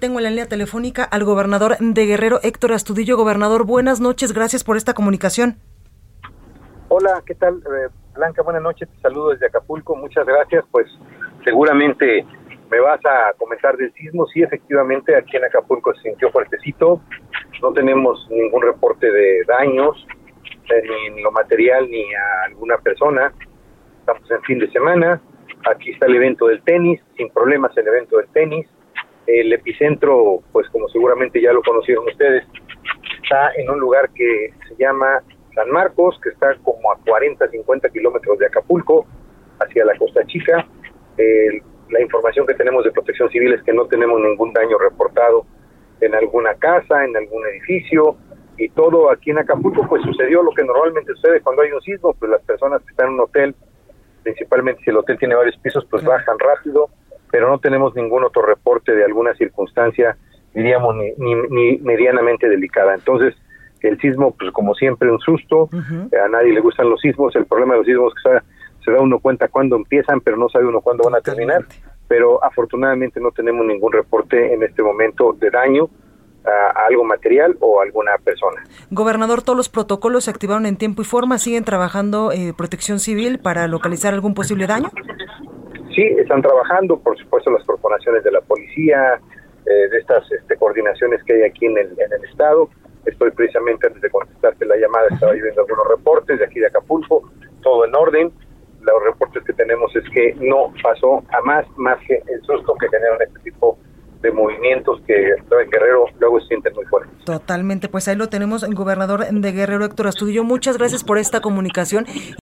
Tengo en la línea telefónica al gobernador de Guerrero, Héctor Astudillo. Gobernador, buenas noches, gracias por esta comunicación. Hola, ¿qué tal? Eh, Blanca, buenas noches, te saludo desde Acapulco, muchas gracias. Pues seguramente me vas a comentar del sismo. Sí, efectivamente, aquí en Acapulco se sintió fuertecito. No tenemos ningún reporte de daños, eh, ni en lo material, ni a alguna persona. Estamos en fin de semana. Aquí está el evento del tenis, sin problemas el evento del tenis. El epicentro, pues como seguramente ya lo conocieron ustedes, está en un lugar que se llama San Marcos, que está como a 40, 50 kilómetros de Acapulco, hacia la Costa Chica. La información que tenemos de protección civil es que no tenemos ningún daño reportado en alguna casa, en algún edificio, y todo aquí en Acapulco, pues sucedió lo que normalmente sucede cuando hay un sismo, pues las personas que están en un hotel, principalmente si el hotel tiene varios pisos, pues bajan rápido, pero no tenemos ningún otro reporte de alguna circunstancia, diríamos, ni, ni, medianamente delicada. Entonces, el sismo, pues como siempre, un susto, a nadie le gustan los sismos, el problema de los sismos es que se da uno cuenta cuándo empiezan, pero no sabe uno cuándo van a terminar. Pero afortunadamente no tenemos ningún reporte en este momento de daño a, algo material o a alguna persona. Gobernador, todos los protocolos se activaron en tiempo y forma. ¿Siguen trabajando eh, Protección Civil para localizar algún posible daño? Sí, están trabajando, por supuesto, las corporaciones de la policía, eh, de estas este, coordinaciones que hay aquí en el, en el Estado. Estoy precisamente antes de contestarte la llamada, estaba viendo algunos reportes de aquí de Acapulco, todo en orden los reportes que tenemos es que no pasó jamás más que el susto que generan este tipo de movimientos que en Guerrero luego se sienten muy fuertes. Totalmente, pues ahí lo tenemos, el gobernador de Guerrero, Héctor Astudillo. Muchas gracias por esta comunicación.